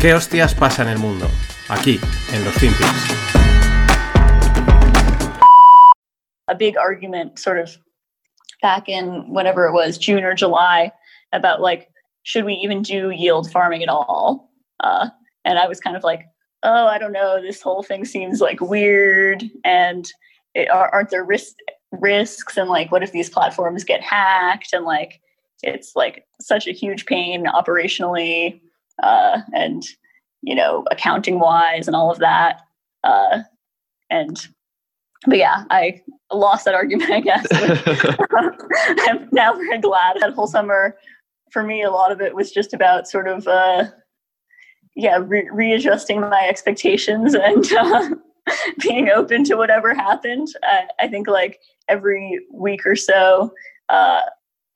¿Qué hostias pasa en el mundo? Aquí, en los Finpics. A big argument sort of back in whenever it was, June or July, about like, should we even do yield farming at all? Uh, and I was kind of like, oh, I don't know, this whole thing seems like weird. And it, aren't there risk, risks? And like, what if these platforms get hacked? And like, it's like such a huge pain operationally uh, and, you know, accounting wise and all of that. Uh, and but yeah, I lost that argument, I guess. I'm now very glad that whole summer, for me, a lot of it was just about sort of, uh, yeah, re- readjusting my expectations and uh, being open to whatever happened. I, I, think like every week or so, uh,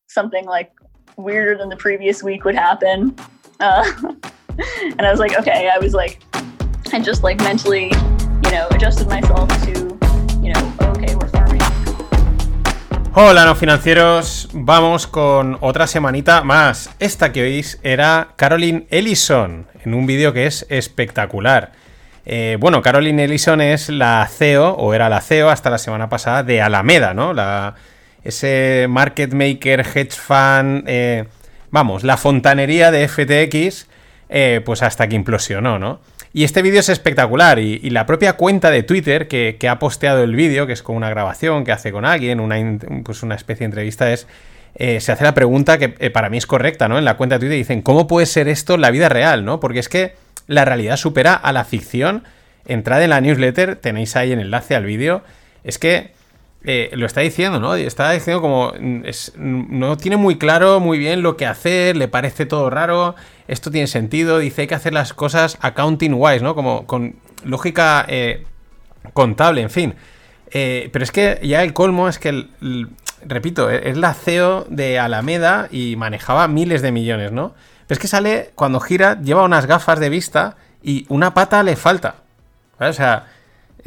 something like weirder than the previous week would happen. Uh, and I was like, okay, I was like, I just like mentally, you know, adjusted myself to Hola, no financieros. Vamos con otra semanita más. Esta que oís era Caroline Ellison en un vídeo que es espectacular. Eh, bueno, Caroline Ellison es la CEO, o era la CEO hasta la semana pasada, de Alameda, ¿no? La, ese market maker, hedge fund, eh, vamos, la fontanería de FTX, eh, pues hasta que implosionó, ¿no? Y este vídeo es espectacular y, la propia cuenta de Twitter que, ha posteado el vídeo, que es con una grabación que hace con alguien, una, pues una especie de entrevista, es... Eh, se hace la pregunta que eh, para mí es correcta, ¿no? En la cuenta de Twitter dicen, ¿cómo puede ser esto la vida real, ¿no? Porque es que la realidad supera a la ficción. Entrad en la newsletter, tenéis ahí el enlace al vídeo. Es que eh, lo está diciendo, ¿no? Está diciendo como mm, mm, no tiene muy claro muy bien lo que hacer, le parece todo raro, esto tiene sentido, dice hay que hacer las cosas accounting wise, ¿no? Como con lógica eh, contable, en fin. Eh, pero es que ya el colmo es que, repito, e, es la CEO de Alameda y manejaba miles de millones, ¿no? Pero es que sale, cuando gira, lleva unas gafas de vista y una pata le falta. O sea,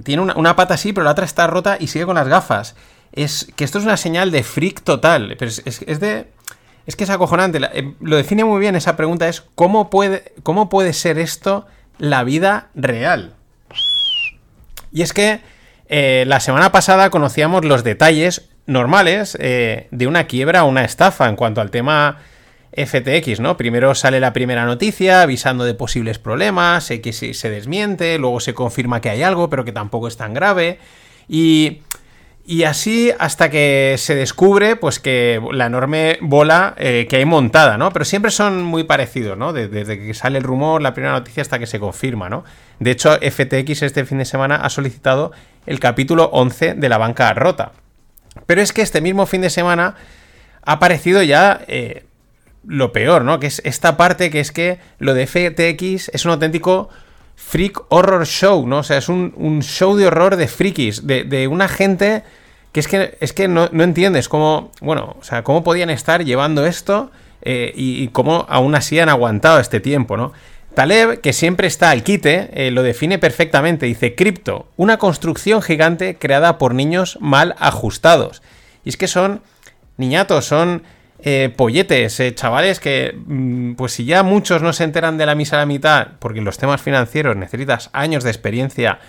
tiene una, pata así, pero la otra está rota y sigue con las gafas. Es que esto es una señal de freak total. Pero es, de. Es que es acojonante. Eh, lo define muy bien esa pregunta: es ¿cómo puede, cómo puede ser esto la vida real? Y es que eh, la semana pasada conocíamos los detalles normales eh, de una quiebra o una estafa en cuanto al tema FTX, ¿no? Primero sale la primera noticia avisando de posibles problemas, que se desmiente, luego se confirma que hay algo, pero que tampoco es tan grave. Y, y así hasta que se descubre, pues que la enorme bola eh, que hay montada, ¿no? Pero siempre son muy parecidos, ¿no? Desde, que sale el rumor, la primera noticia hasta que se confirma, ¿no? De hecho, FTX este fin de semana ha solicitado el capítulo 11 de la banca rota. Pero es que este mismo fin de semana ha aparecido ya eh, lo peor, ¿no? Que es esta parte que es que lo de FTX es un auténtico freak horror show, ¿no? O sea, es un, show de horror de frikis, de, una gente que es que, es que no, entiendes cómo, bueno, o sea, cómo podían estar llevando esto eh, y, cómo aún así han aguantado este tiempo, ¿no? Taleb, que siempre está al quite, eh, lo define perfectamente. Dice, cripto, una construcción gigante creada por niños mal ajustados. Y es que son niñatos, son eh, polletes, eh, chavales que, mm, pues si ya muchos no se enteran de la misa a la mitad, porque en los temas financieros necesitas años de experiencia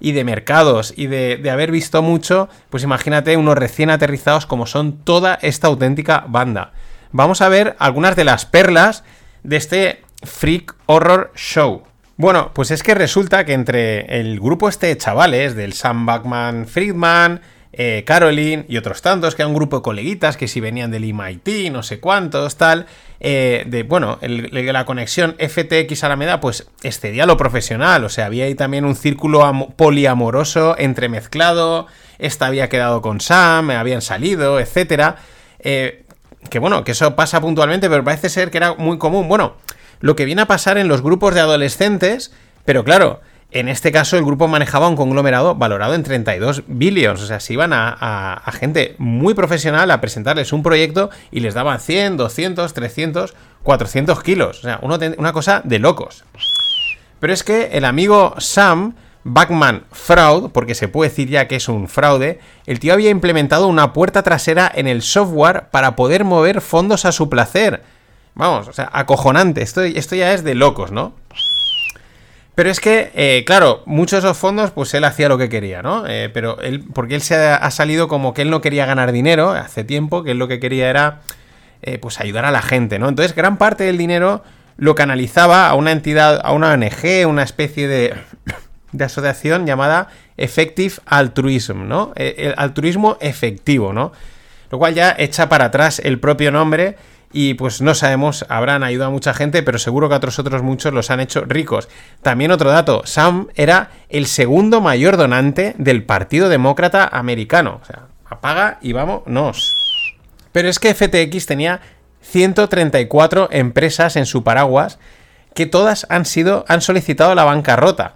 y de mercados y de, haber visto mucho, pues imagínate unos recién aterrizados como son toda esta auténtica banda. Vamos a ver algunas de las perlas de este Freak Horror Show. Bueno, pues es que resulta que entre el grupo este de chavales, del Sam Backman Friedman, eh, Caroline y otros tantos, que era un grupo de coleguitas que si venían del MIT, no sé cuántos, tal. Eh, de, bueno, la conexión FTX Alameda, pues excedía lo profesional. O sea, había ahí también un círculo poliamoroso entremezclado. Esta había quedado con Sam, habían salido, etcétera. Eh, que bueno, que eso pasa puntualmente, pero parece ser que era muy común. Bueno, lo que viene a pasar en los grupos de adolescentes, pero claro, en este caso, el grupo manejaba un conglomerado valorado en 32 billions. O sea, se iban a, gente muy profesional a presentarles un proyecto y les daban 100, 200, 300, 400 kilos. O sea, una cosa de locos. Pero es que el amigo Sam, Backman Fraud, porque se puede decir ya que es un fraude, el tío había implementado una puerta trasera en el software para poder mover fondos a su placer. Vamos, o sea, acojonante. Esto, esto ya es de locos, ¿no? Pero es que, eh, claro, muchos de esos fondos, pues él hacía lo que quería, ¿no? Eh, pero él, porque él se ha, salido como que él no quería ganar dinero hace tiempo, que él lo que quería era, eh, pues ayudar a la gente, ¿no? Entonces, gran parte del dinero lo canalizaba a una entidad, a una ONG, una especie de, de asociación llamada Effective Altruism, ¿no? El altruismo efectivo, ¿no? Lo cual ya echa para atrás el propio nombre y pues no sabemos, habrán ayudado a mucha gente, pero seguro que a otros otros muchos los han hecho ricos. También otro dato, Sam era el segundo mayor donante del Partido Demócrata Americano. O sea, apaga y vámonos. Pero es que FTX tenía 134 empresas en su paraguas que todas han sido han solicitado la bancarrota.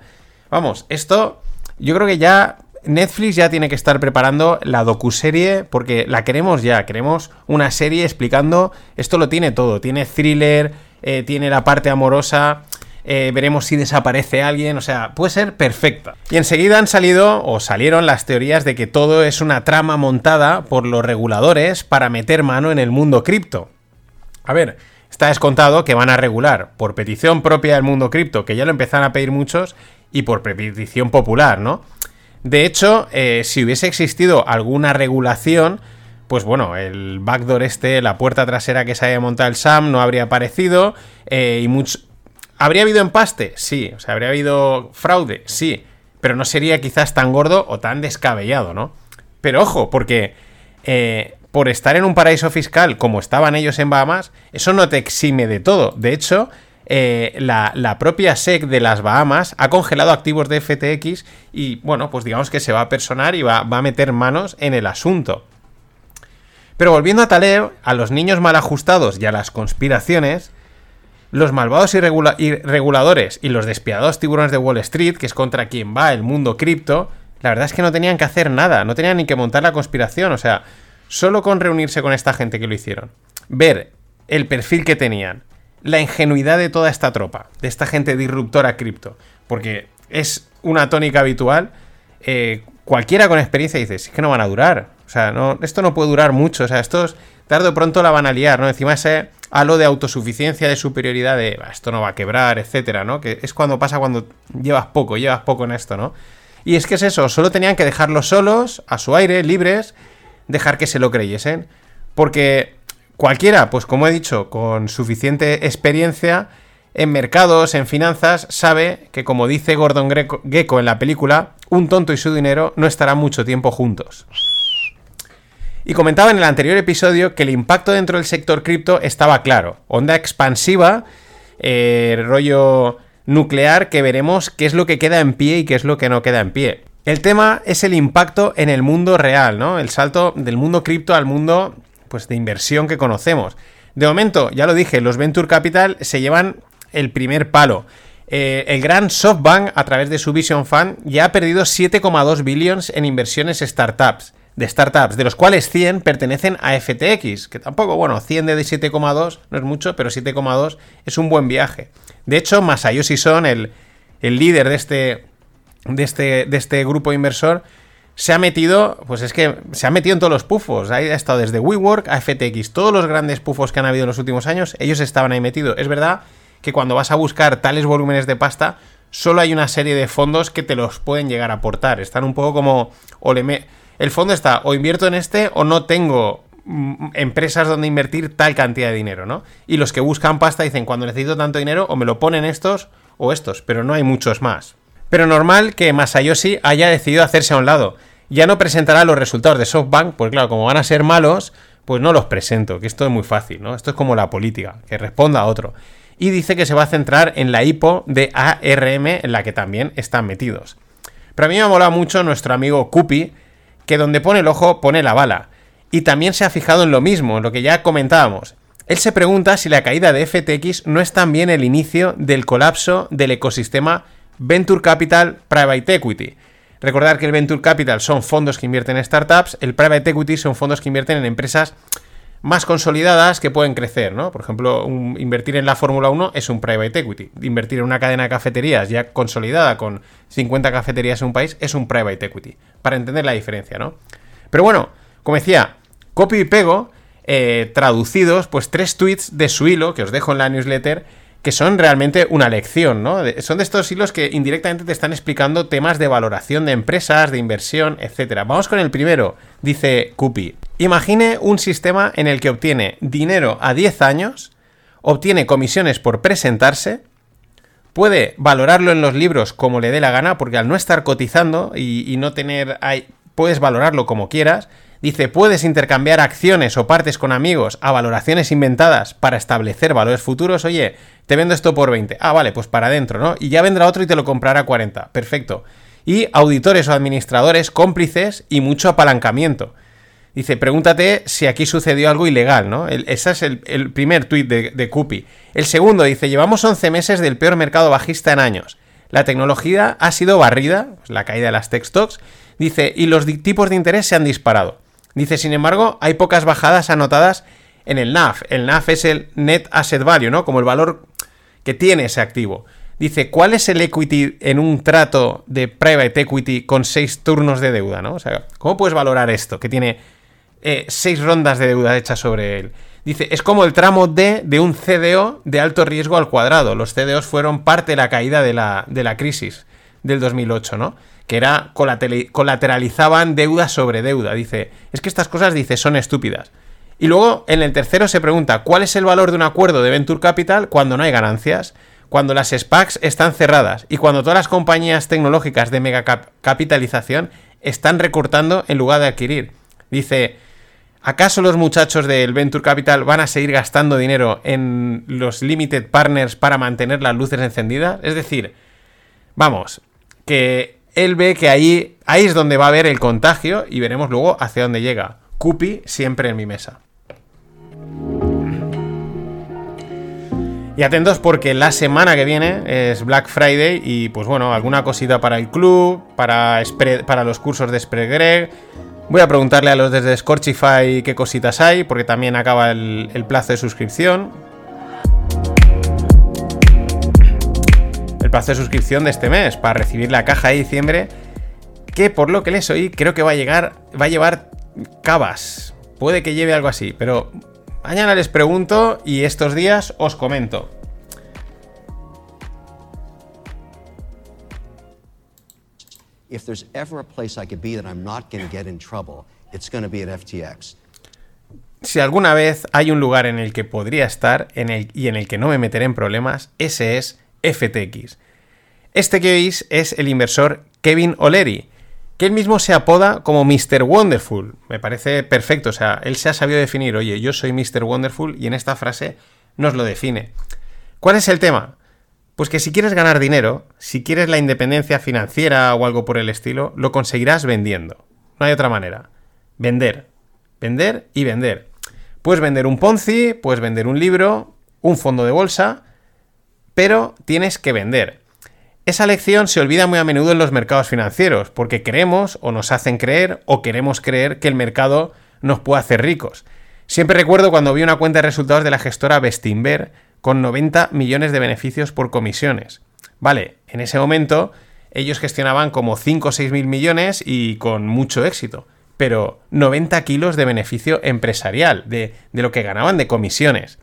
Vamos, esto yo creo que ya Netflix ya tiene que estar preparando la docuserie porque la queremos ya, queremos una serie explicando, esto lo tiene todo, tiene thriller, eh, tiene la parte amorosa, eh, veremos si desaparece alguien, o sea, puede ser perfecta. Y enseguida han salido o salieron las teorías de que todo es una trama montada por los reguladores para meter mano en el mundo cripto. A ver, está descontado que van a regular por petición propia del mundo cripto, que ya lo empezaron a pedir muchos, y por petición popular, ¿no? De hecho, eh, si hubiese existido alguna regulación, pues bueno, el backdoor este, la puerta trasera que se había montado el SAM no habría aparecido eh, y mucho... ¿Habría habido empaste? Sí. O sea, ¿habría habido fraude? Sí. Pero no sería quizás tan gordo o tan descabellado, ¿no? Pero ojo, porque eh, por estar en un paraíso fiscal como estaban ellos en Bahamas, eso no te exime de todo. De hecho, eh, la, propia SEC de las Bahamas ha congelado activos de FTX y, bueno, pues digamos que se va a personar y va, a meter manos en el asunto. Pero volviendo a Taleb, a los niños mal ajustados y a las conspiraciones, los malvados y reguladores y los despiadados tiburones de Wall Street, que es contra quien va el mundo cripto, la verdad es que no tenían que hacer nada, no tenían ni que montar la conspiración, o sea, solo con reunirse con esta gente que lo hicieron, ver el perfil que tenían, la ingenuidad de toda esta tropa, de esta gente disruptora cripto, porque es una tónica habitual. Eh, cualquiera con experiencia dice, es que no van a durar. O sea, no, esto no puede durar mucho. O sea, estos tarde o pronto la van a liar, ¿no? Encima ese halo de autosuficiencia, de superioridad, de esto no va a quebrar, etcétera, ¿no? Que es cuando pasa cuando llevas poco, llevas poco en esto, ¿no? Y es que es eso, solo tenían que dejarlos solos, a su aire, libres, dejar que se lo creyesen. Porque Cualquiera, pues como he dicho, con suficiente experiencia en mercados, en finanzas, sabe que como dice Gordon Gecko en la película, un tonto y su dinero no estarán mucho tiempo juntos. Y comentaba en el anterior episodio que el impacto dentro del sector cripto estaba claro. Onda expansiva, eh, rollo nuclear, que veremos qué es lo que queda en pie y qué es lo que no queda en pie. El tema es el impacto en el mundo real, ¿no? El salto del mundo cripto al mundo pues, de inversión que conocemos. De momento, ya lo dije, los Venture Capital se llevan el primer palo. Eh, el gran SoftBank, a través de su Vision Fund, ya ha perdido 7,2 billones en inversiones startups, de startups, de los cuales 100 pertenecen a FTX, que tampoco, bueno, 100 de 7,2 no es mucho, pero 7,2 es un buen viaje. De hecho, Masayoshi Son, el, el líder de este, de, este, de este grupo inversor, se ha metido, pues es que se ha metido en todos los pufos. Ha estado desde WeWork a FTX. Todos los grandes pufos que han habido en los últimos años, ellos estaban ahí metidos. Es verdad que cuando vas a buscar tales volúmenes de pasta, solo hay una serie de fondos que te los pueden llegar a aportar. Están un poco como. O le El fondo está, o invierto en este, o no tengo mm, empresas donde invertir tal cantidad de dinero, ¿no? Y los que buscan pasta dicen, cuando necesito tanto dinero, o me lo ponen estos o estos, pero no hay muchos más. Pero normal que Masayoshi haya decidido hacerse a un lado. Ya no presentará los resultados de SoftBank, porque claro, como van a ser malos, pues no los presento, que esto es muy fácil, ¿no? Esto es como la política, que responda a otro. Y dice que se va a centrar en la IPO de ARM, en la que también están metidos. Pero a mí me ha molado mucho nuestro amigo Cupi, que donde pone el ojo pone la bala. Y también se ha fijado en lo mismo, en lo que ya comentábamos. Él se pregunta si la caída de FTX no es también el inicio del colapso del ecosistema Venture Capital Private Equity. Recordar que el Venture Capital son fondos que invierten en startups, el Private Equity son fondos que invierten en empresas más consolidadas que pueden crecer, ¿no? Por ejemplo, invertir en la Fórmula 1 es un private equity. Invertir en una cadena de cafeterías ya consolidada con 50 cafeterías en un país es un private equity. Para entender la diferencia, ¿no? Pero bueno, como decía, copy y pego, eh, traducidos, pues tres tweets de su hilo, que os dejo en la newsletter, que son realmente una lección, ¿no? son de estos hilos que indirectamente te están explicando temas de valoración de empresas, de inversión, etc. Vamos con el primero, dice Cupi. Imagine un sistema en el que obtiene dinero a 10 años, obtiene comisiones por presentarse, puede valorarlo en los libros como le dé la gana, porque al no estar cotizando y, no tener... puedes valorarlo como quieras, Dice, puedes intercambiar acciones o partes con amigos a valoraciones inventadas para establecer valores futuros. Oye, te vendo esto por 20. Ah, vale, pues para adentro, ¿no? Y ya vendrá otro y te lo comprará a 40. Perfecto. Y auditores o administradores cómplices y mucho apalancamiento. Dice, pregúntate si aquí sucedió algo ilegal, ¿no? ese es el, primer tuit de, de Cupi. El segundo dice, llevamos 11 meses del peor mercado bajista en años. La tecnología ha sido barrida, pues la caída de las tech stocks, dice, y los tipos de interés se han disparado. Dice, sin embargo, hay pocas bajadas anotadas en el NAF. El NAF es el Net Asset Value, ¿no? Como el valor que tiene ese activo. Dice, ¿cuál es el equity en un trato de private equity con seis turnos de deuda, ¿no? O sea, ¿cómo puedes valorar esto? Que tiene eh, seis rondas de deuda hechas sobre él. Dice, es como el tramo D de un CDO de alto riesgo al cuadrado. Los CDOs fueron parte de la caída de la, de la crisis del 2008, ¿no? que era colateralizaban deuda sobre deuda. Dice, es que estas cosas, dice, son estúpidas. Y luego en el tercero se pregunta, ¿cuál es el valor de un acuerdo de Venture Capital cuando no hay ganancias? Cuando las SPACs están cerradas y cuando todas las compañías tecnológicas de mega capitalización están recortando en lugar de adquirir. Dice, ¿acaso los muchachos del Venture Capital van a seguir gastando dinero en los limited partners para mantener las luces encendidas? Es decir, vamos, que él ve que ahí, ahí es donde va a haber el contagio y veremos luego hacia dónde llega. Cupi siempre en mi mesa. Y atentos porque la semana que viene es Black Friday y pues bueno, alguna cosita para el club, para, para los cursos de Spread Voy a preguntarle a los desde Scorchify qué cositas hay, porque también acaba el plazo de suscripción. Plazo de suscripción de este mes para recibir la caja de diciembre. Que por lo que les oí, creo que va a llegar. Va a llevar cabas. Puede que lleve algo así, pero mañana les pregunto y estos días os comento. Si alguna vez hay un lugar en el que podría estar en el, y en el que no me meteré en problemas, ese es FTX. Este que veis es el inversor Kevin O'Leary, que él mismo se apoda como Mr. Wonderful. Me parece perfecto, o sea, él se ha sabido definir, oye, yo soy Mr. Wonderful y en esta frase nos lo define. ¿Cuál es el tema? Pues que si quieres ganar dinero, si quieres la independencia financiera o algo por el estilo, lo conseguirás vendiendo. No hay otra manera. Vender. Vender y vender. Puedes vender un Ponzi, puedes vender un libro, un fondo de bolsa, pero tienes que vender. Esa lección se olvida muy a menudo en los mercados financieros, porque creemos o nos hacen creer o queremos creer que el mercado nos puede hacer ricos. Siempre recuerdo cuando vi una cuenta de resultados de la gestora Bestinver con 90 millones de beneficios por comisiones. Vale, en ese momento ellos gestionaban como 5 o 6 mil millones y con mucho éxito, pero 90 kilos de beneficio empresarial, de, de lo que ganaban de comisiones.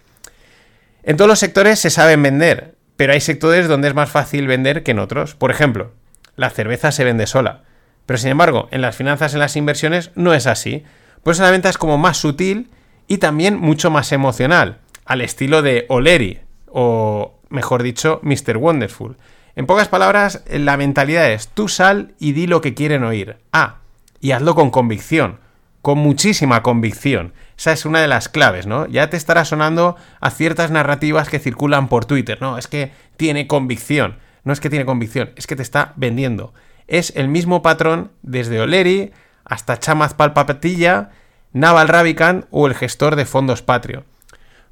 En todos los sectores se saben vender, pero hay sectores donde es más fácil vender que en otros. Por ejemplo, la cerveza se vende sola. Pero sin embargo, en las finanzas, en las inversiones, no es así. Por eso la venta es como más sutil y también mucho más emocional, al estilo de O'Leary, o mejor dicho, Mr. Wonderful. En pocas palabras, la mentalidad es tú sal y di lo que quieren oír. Ah, y hazlo con convicción, con muchísima convicción. Esa es una de las claves, ¿no? Ya te estará sonando a ciertas narrativas que circulan por Twitter, ¿no? Es que tiene convicción. No es que tiene convicción, es que te está vendiendo. Es el mismo patrón desde Oleri hasta Chamaz Palpapatilla, Naval Ravikant o el gestor de fondos Patrio.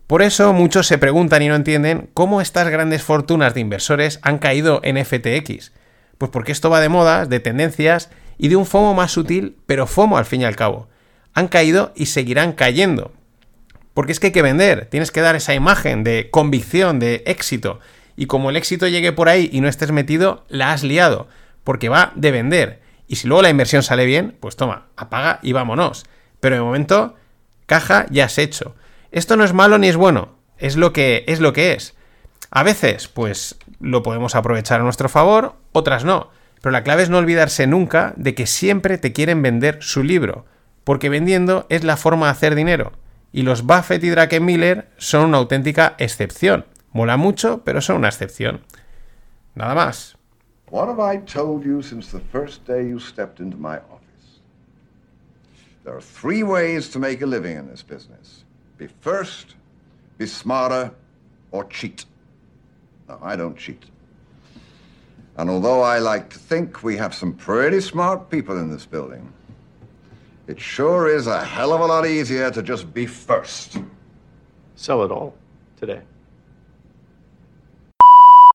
Por eso muchos se preguntan y no entienden cómo estas grandes fortunas de inversores han caído en FTX. Pues porque esto va de modas, de tendencias y de un FOMO más sutil, pero FOMO al fin y al cabo han caído y seguirán cayendo. Porque es que hay que vender, tienes que dar esa imagen de convicción, de éxito. Y como el éxito llegue por ahí y no estés metido, la has liado, porque va de vender. Y si luego la inversión sale bien, pues toma, apaga y vámonos. Pero de momento, caja ya has hecho. Esto no es malo ni es bueno, es lo que es. Lo que es. A veces, pues lo podemos aprovechar a nuestro favor, otras no. Pero la clave es no olvidarse nunca de que siempre te quieren vender su libro, porque vendiendo es la forma de hacer dinero. Y los Buffett y Druckenmiller son una auténtica excepción. Mola mucho, pero son una excepción. Nada más. What have I told you since the first day you stepped into my office? There are three ways to make a living in this business. Be first, be smarter, or cheat. No, I don't cheat. And although I like to think we have some pretty smart people in this building, it sure is a hell of a lot easier to just be first. Sell it all today.